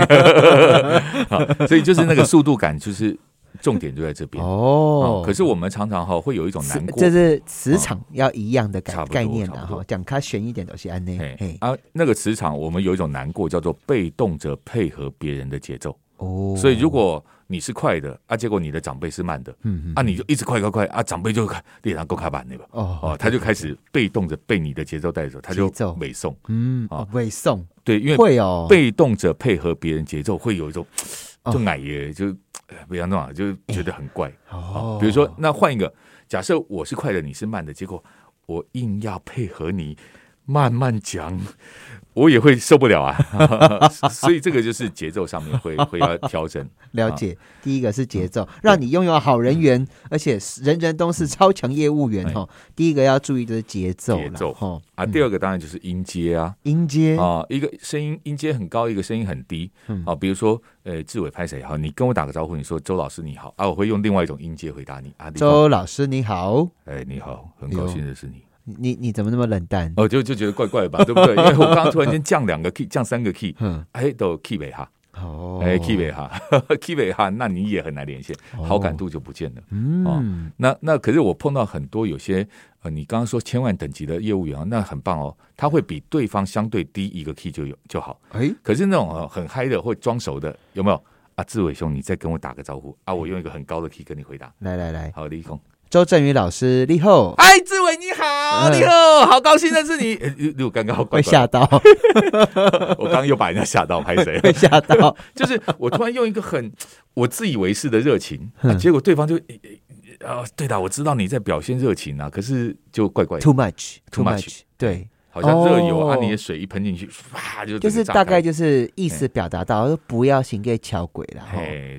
好，所以就是那个速度感，就是重点就在这边哦。可是我们常常哈会有一种难过，就是磁场要一样的概概念的。哈，讲它悬一点都是安内。啊，那个磁场我们有一种难过，叫做被动着配合别人的节奏。哦，所以如果你是快的啊，结果你的长辈是慢的，嗯嗯啊，你就一直快快快啊，长辈就练上够卡板那个哦哦，他就开始被动着被你的节奏带走，他就尾送，嗯啊尾送，对，因为会哦，被动着配合别人节奏，会有一种就矮爷就不要弄啊，就觉得很怪。哦。比如说，那换一个假设，我是快的，你是慢的，结果我硬要配合你慢慢讲。我也会受不了啊，所以这个就是节奏上面会 会要调整。了解，第一个是节奏，让你拥有好人缘，而且人人都是超强业务员哈。第一个要注意的是节奏，节奏哈啊。第二个当然就是音阶啊，音阶啊，一个声音音阶很高，一个声音很低啊。比如说，呃，志伟拍谁好？你跟我打个招呼，你说周老师你好啊，我会用另外一种音阶回答你啊。周老师你好，哎，你好，很高兴认识你。你你怎么那么冷淡？哦，就就觉得怪怪吧，对不对？因为我刚刚突然间降两个 key，降三个 key，嗯，哎，都 key 尾哈，哦，哎，key 尾哈，key 尾哈，那你也很难连线，好感度就不见了。嗯，那那可是我碰到很多有些呃，你刚刚说千万等级的业务员，那很棒哦，他会比对方相对低一个 key 就有就好。哎，可是那种很嗨的，会装熟的，有没有？啊，志伟兄，你再跟我打个招呼啊，我用一个很高的 key 跟你回答。来来来，好，立空。周振宇老师，你好！哎，志伟你好，你好，好高兴认识你。又刚刚被吓到，我刚刚又把人家吓到，拍谁？被吓到，就是我突然用一个很我自以为是的热情，结果对方就啊，对的，我知道你在表现热情啊，可是就怪怪的。Too much，too much，对。好像热油啊，你的水一喷进去，哇，就就是大概就是意思表达到不要行给桥轨了，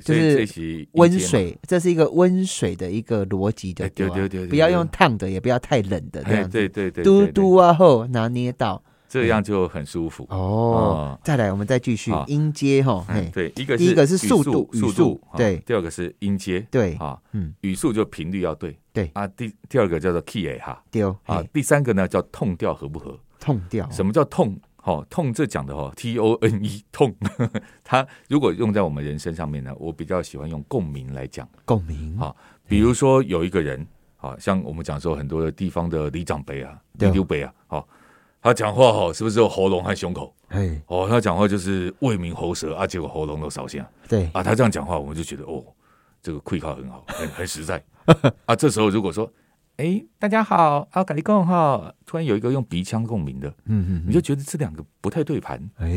就是温水，这是一个温水的一个逻辑的，对对对，不要用烫的，也不要太冷的这样子，对对对，嘟嘟啊后拿捏到，这样就很舒服。哦。再来，我们再继续音阶哈，对，一个第一个是速度语速，对，第二个是音阶，对啊，嗯，语速就频率要对，对。啊，第第二个叫做 key 哈，对啊，第三个呢叫痛调合不合。痛调，什么叫痛？哈，痛这讲的哈，T O N E 痛。它如果用在我们人身上面呢，我比较喜欢用共鸣来讲。共鸣。啊，比如说有一个人，啊，像我们讲说很多的地方的里长辈啊、里丢辈啊，好，他讲话哈，是不是有喉咙和胸口？哎，哦，他讲话就是为民喉舌啊，结果喉咙都烧香。对啊，他这样讲话，我们就觉得哦，这个会考很好，很 很实在。啊，这时候如果说。哎，大家好，啊，咖喱共哈，突然有一个用鼻腔共鸣的，嗯嗯，你就觉得这两个不太对盘，哎，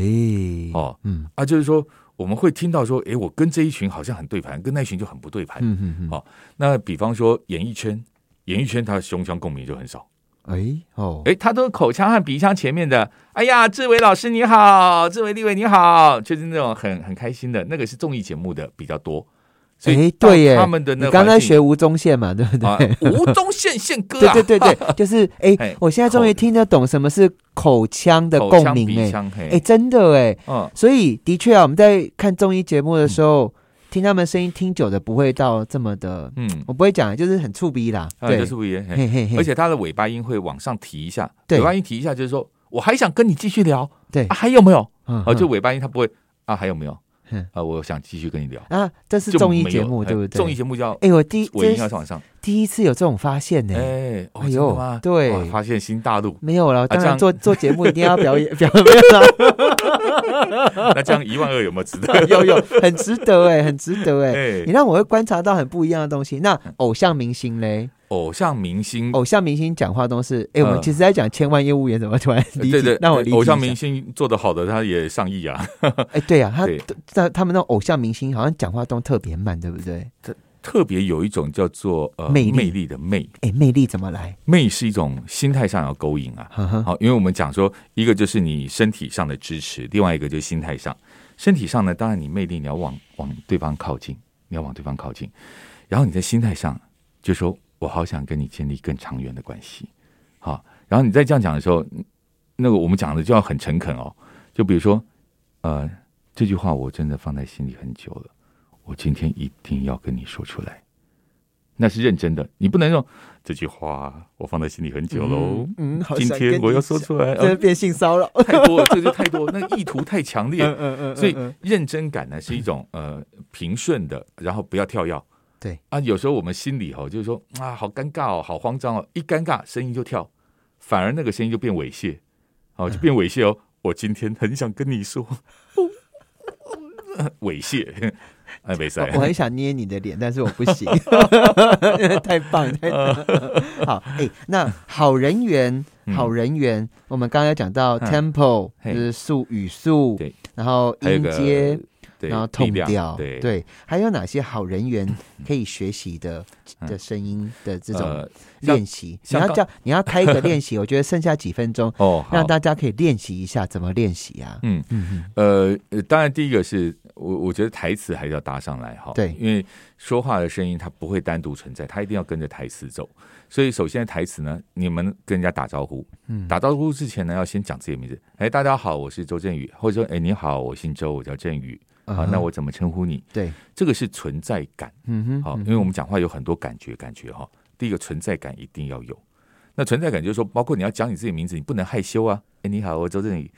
哦，嗯，啊，就是说我们会听到说，哎，我跟这一群好像很对盘，跟那一群就很不对盘，嗯嗯嗯，哦，那比方说演艺圈，演艺圈他胸腔共鸣就很少，哎，哦，哎，他都是口腔和鼻腔前面的，哎呀，志伟老师你好，志伟立伟你好，就是那种很很开心的那个是综艺节目的比较多。哎，对耶，他们的那刚刚学吴宗宪嘛，对不对？吴宗宪宪哥，对对对对，就是哎，我现在终于听得懂什么是口腔的共鸣。哎，哎，真的哎，嗯，所以的确啊，我们在看综艺节目的时候，听他们声音听久的不会到这么的，嗯，我不会讲，就是很触鼻啦，对，触鼻，嘿。嘿嘿，而且它的尾巴音会往上提一下，尾巴音提一下就是说我还想跟你继续聊，对，还有没有？啊，就尾巴音它不会啊，还有没有？啊，我想继续跟你聊。啊，这是综艺节目对不对？综艺节目叫哎，我第我一定要晚上第一次有这种发现呢，哎，哎呦，对，发现新大陆。没有了，当然做做节目一定要表演 表演那这样一万二有没有值得？有有，很值得哎，很值得哎，你让我会观察到很不一样的东西。那偶像明星嘞？偶像明星，偶像明星讲话都是哎，我们其实在讲千万业务员怎么突然理解？那我理解。偶像明星做的好的，他也上亿啊！哎，对呀，他 在他们那偶像明星好像讲话都特别慢，对不对？特特别有一种叫做呃魅魅力的魅。哎，魅力怎么来？魅是一种心态上要勾引啊。好，因为我们讲说，一个就是你身体上的支持，另外一个就是心态上。身体上呢，当然你魅力你要往往对方靠近，你要往对方靠近，然后你在心态上就说。我好想跟你建立更长远的关系，好。然后你在这样讲的时候，那个我们讲的就要很诚恳哦。就比如说，呃，这句话我真的放在心里很久了，我今天一定要跟你说出来，那是认真的。你不能用这句话我放在心里很久喽。嗯，今天我要说出来，这变性骚扰太多了，这就太多，那意图太强烈。嗯嗯嗯。所以认真感呢是一种呃平顺的，然后不要跳跃。对啊，有时候我们心里哈，就是说啊，好尴尬哦，好慌张哦，一尴尬声音就跳，反而那个声音就变猥亵，哦，就变猥亵哦。我今天很想跟你说，猥亵。哎，没事，我很想捏你的脸，但是我不行，太 棒太棒。好，哎，那好人缘，好人缘，我们刚刚讲到 tempo 就是速语速，对，然后音阶。然后痛掉，对。对，还有哪些好人员可以学习的的声音的这种练习？你要叫你要开一个练习，我觉得剩下几分钟哦，让大家可以练习一下怎么练习啊？嗯。嗯嗯，呃，当然第一个是我我觉得台词还是要搭上来哈，对，因为说话的声音它不会单独存在，它一定要跟着台词走。所以首先台词呢，你们跟人家打招呼，嗯，打招呼之前呢，要先讲自己的名字，哎，大家好，我是周振宇，或者说，哎，你好，我姓周，我叫振宇。啊，那我怎么称呼你？对，这个是存在感。嗯哼，好，因为我们讲话有很多感觉，感觉哈。第一个存在感一定要有。那存在感就是说，包括你要讲你自己名字，你不能害羞啊。哎，你好，我周正宇。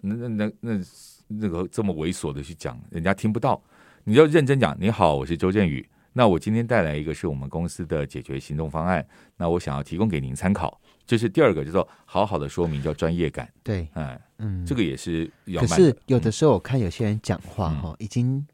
那那那那那个这么猥琐的去讲，人家听不到。你要认真讲，你好，我是周振宇。那我今天带来一个是我们公司的解决行动方案，那我想要提供给您参考。就是第二个，叫做好好的说明叫专业感。对，哎，嗯，这个也是。可是有的时候我看有些人讲话哈，已经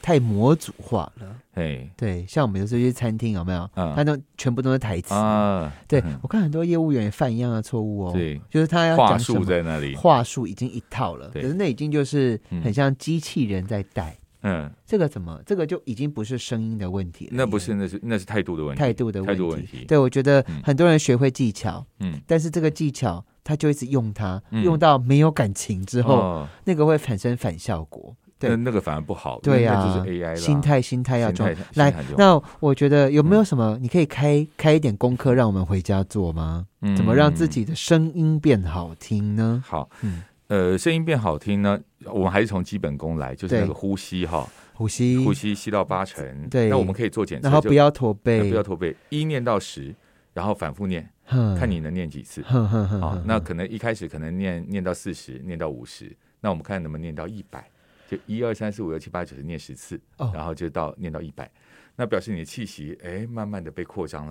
太模组化了。哎，对，像我们有时候去餐厅有没有？他都全部都是台词啊。对，我看很多业务员也犯一样的错误哦。对，就是他要话术在那里，话术已经一套了，可是那已经就是很像机器人在带。嗯，这个怎么？这个就已经不是声音的问题了。那不是，那是那是态度的问题。态度的态度问题。对，我觉得很多人学会技巧，嗯，但是这个技巧他就一直用它，用到没有感情之后，那个会产生反效果。对，那个反而不好。对呀，就是 AI 心态，心态要重。来，那我觉得有没有什么你可以开开一点功课，让我们回家做吗？怎么让自己的声音变好听呢？好，嗯。呃，声音变好听呢，我们还是从基本功来，就是那个呼吸哈，呼吸，呼吸吸到八成，对，那我们可以做检测，然后不要驼背，不要驼背，一念到十，然后反复念，看你能念几次，好，那可能一开始可能念念到四十，念到五十，那我们看能不能念到一百，就一二三四五六七八九十念十次，然后就到念到一百，那表示你的气息哎，慢慢的被扩张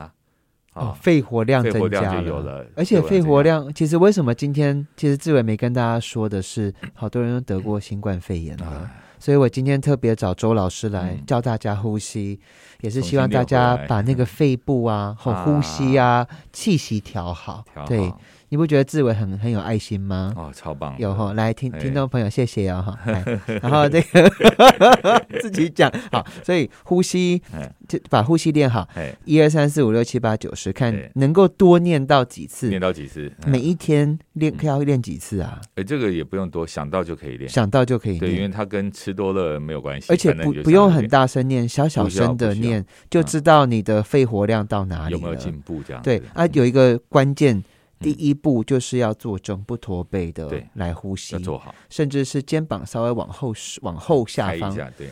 了。哦，肺活量增加了，而且肺活量其实为什么今天其实志伟没跟大家说的是，好多人都得过新冠肺炎了，所以我今天特别找周老师来教大家呼吸，也是希望大家把那个肺部啊和呼吸啊气息调好，对。你不觉得志伟很很有爱心吗？哦，超棒！有哈，来听听众朋友，谢谢哦哈。然后这个 自己讲好，所以呼吸就把呼吸练好。一二三四五六七八九十，看能够多念到几次？念到几次？每一天练要练几次啊？哎，这个也不用多，想到就可以练，想到就可以。对，因为它跟吃多了没有关系，而且不不用很大声念，小小声的念，就知道你的肺活量到哪里有没有进步？这样对啊，有一个关键。第一步就是要做正不驼背的来呼吸，做好，甚至是肩膀稍微往后往后下方，对，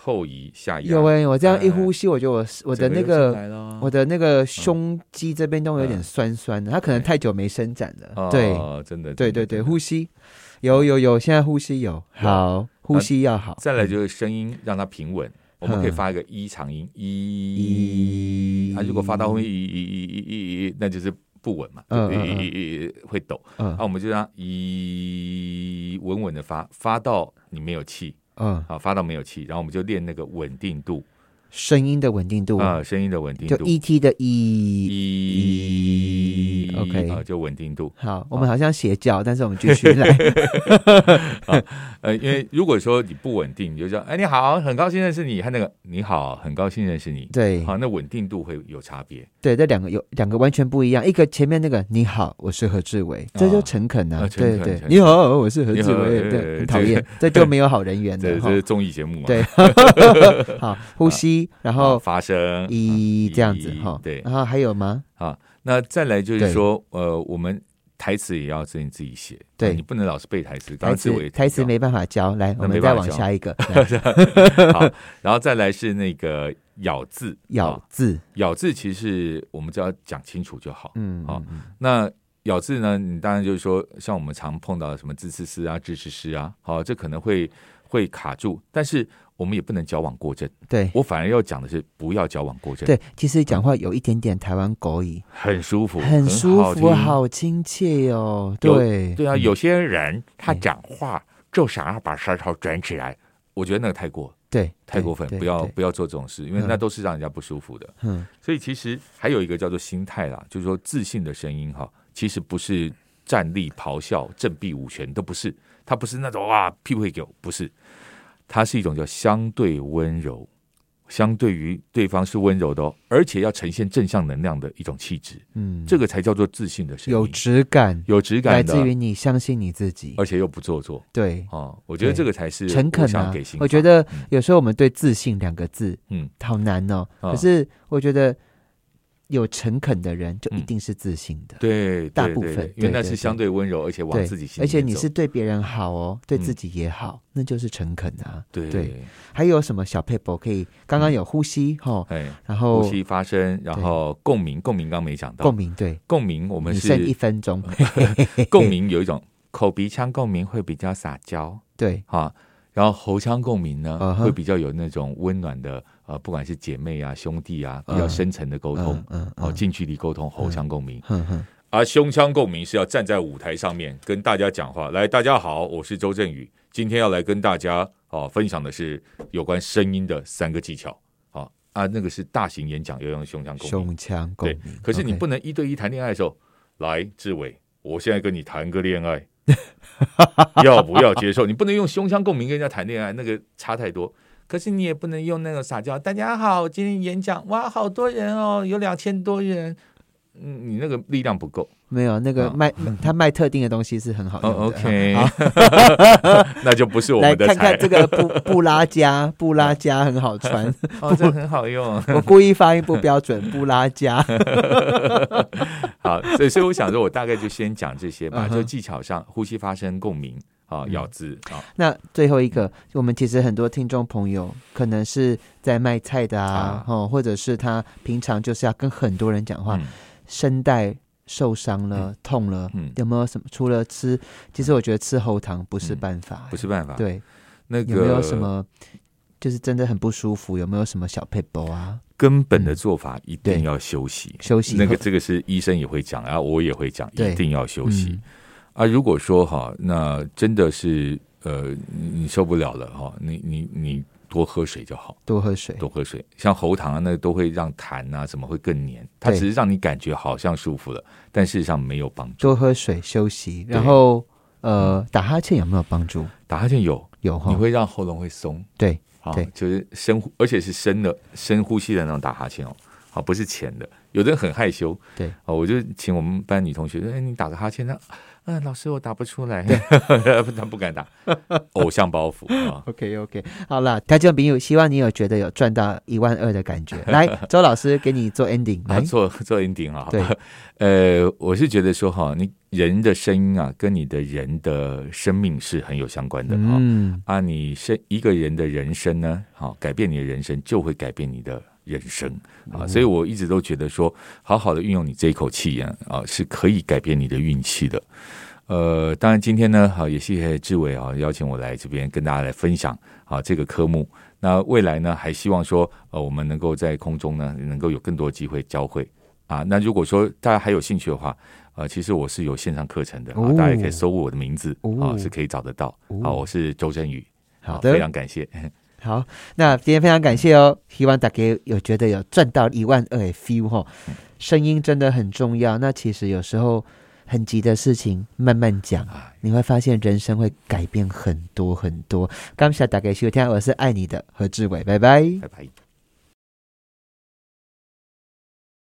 后移下移。有哎，我这样一呼吸，我觉得我我的那个我的那个胸肌这边都有点酸酸的，它可能太久没伸展了。对，真的，对对对，呼吸有有有，现在呼吸有好，呼吸要好。再来就是声音让它平稳，我们可以发一个一长音一，它如果发到后面一一一一一一，那就是。不稳嘛，会抖。那我们就让一稳稳的发，发到你没有气，嗯，好，发到没有气，然后我们就练那个稳定度。声音的稳定度。啊，声音的稳定度，就 E T 的 E E，OK 啊，就稳定度。好，我们好像邪教，但是我们继续来。呃，因为如果说你不稳定，你就说哎你好，很高兴认识你，和那个你好，很高兴认识你，对，好，那稳定度会有差别。对，这两个有两个完全不一样。一个前面那个你好，我是何志伟，这就诚恳啊，对对。你好，我是何志伟，对，很讨厌，这就没有好人缘的。这是综艺节目嘛？对，好，呼吸。然后发声一这样子哈，对，然后还有吗？啊，那再来就是说，呃，我们台词也要自己自己写，对你不能老是背台词，台词台词没办法教，来，我们再往下一个 好，然后再来是那个咬字，咬字，咬字其实我们只要讲清楚就好，嗯，好，那咬字呢，你当然就是说，像我们常碰到的什么字词诗啊、字词诗啊，好，这可能会会卡住，但是。我们也不能矫枉过正，对。我反而要讲的是不要矫枉过正。对，其实讲话有一点点台湾狗语，很舒服，很舒服，好亲切哟。对，对啊，有些人他讲话就想要把舌头卷起来，我觉得那个太过，对，太过分，不要不要做这种事，因为那都是让人家不舒服的。嗯，所以其实还有一个叫做心态啦，就是说自信的声音哈，其实不是站立咆哮、振臂舞拳，都不是，他不是那种哇屁股狗，不是，它是一种叫相对温柔。相对于对方是温柔的哦，而且要呈现正向能量的一种气质，嗯，这个才叫做自信的声音，有质感，有质感，来自于你相信你自己，而且又不做作，对，哦，我觉得这个才是诚恳啊。我觉得有时候我们对自信两个字，嗯，好难哦，可是我觉得。有诚恳的人就一定是自信的，对，大部分因为那是相对温柔，而且往自己心，而且你是对别人好哦，对自己也好，那就是诚恳啊。对，还有什么小配博可以？刚刚有呼吸哈，然后呼吸发声，然后共鸣，共鸣刚没讲到，共鸣对，共鸣我们是剩一分钟，共鸣有一种口鼻腔共鸣会比较撒娇，对，哈，然后喉腔共鸣呢会比较有那种温暖的。呃，不管是姐妹啊、兄弟啊，比较深层的沟通，哦，近距离沟通，喉腔共鸣。而胸腔共鸣是要站在舞台上面跟大家讲话。来，大家好，我是周振宇，今天要来跟大家哦分享的是有关声音的三个技巧。好啊，那个是大型演讲要用胸腔共鸣。胸腔共鸣。可是你不能一对一谈恋爱的时候，来，志伟，我现在跟你谈个恋爱，要不要接受？你不能用胸腔共鸣跟人家谈恋爱，那个差太多。可是你也不能用那个撒娇。大家好，今天演讲哇，好多人哦，有两千多人。嗯，你那个力量不够。没有那个卖他卖特定的东西是很好用的。OK，那就不是我们的菜。看看这个布布拉加，布拉加很好穿，哦，这很好用。我故意发音不标准，布拉加。好，所以所以我想说，我大概就先讲这些吧，就技巧上，呼吸发声共鸣。啊，咬字啊。那最后一个，我们其实很多听众朋友可能是在卖菜的啊，哦，或者是他平常就是要跟很多人讲话，声带受伤了、痛了，有没有什么？除了吃，其实我觉得吃喉糖不是办法，不是办法。对，那个有没有什么？就是真的很不舒服，有没有什么小配包啊？根本的做法一定要休息，休息。那个这个是医生也会讲，然后我也会讲，一定要休息。啊，如果说哈，那真的是呃，你受不了了哈，你你你多喝水就好，多喝水，多喝水。像喉糖啊，那都会让痰啊什么会更黏，它只是让你感觉好像舒服了，但事实上没有帮助。多喝水，休息，然后呃，打哈欠有没有帮助？打哈欠有。有哈，你会让喉咙会松，对，好，就是深呼，而且是深的深呼吸的那种打哈欠哦，好，不是钱的。有的人很害羞，对，哦，我就请我们班女同学，哎，你打个哈欠那。嗯，老师，我打不出来，他不敢打，偶像包袱啊。OK，OK，好了，听众朋友，希望你有觉得有赚到一万二的感觉。来，周老师给你做 ending，来做做 ending 啊。对，呃，我是觉得说哈，你人的声音啊，跟你的人的生命是很有相关的啊。嗯啊，你生一个人的人生呢，好，改变你的人生，就会改变你的。人生啊，所以我一直都觉得说，好好的运用你这一口气呀，啊，是可以改变你的运气的。呃，当然今天呢，好也谢谢志伟啊，邀请我来这边跟大家来分享啊这个科目。那未来呢，还希望说，呃，我们能够在空中呢，能够有更多机会交会啊。那如果说大家还有兴趣的话，呃，其实我是有线上课程的，啊大家也可以搜我的名字啊，是可以找得到。好，我是周振宇，好的，非常感谢。好，那今天非常感谢哦，希望大家有觉得有赚到一万二的 feel 哈，声音真的很重要。那其实有时候很急的事情，慢慢讲，你会发现人生会改变很多很多。感谢大家收听，我是爱你的何志伟，拜拜，拜拜。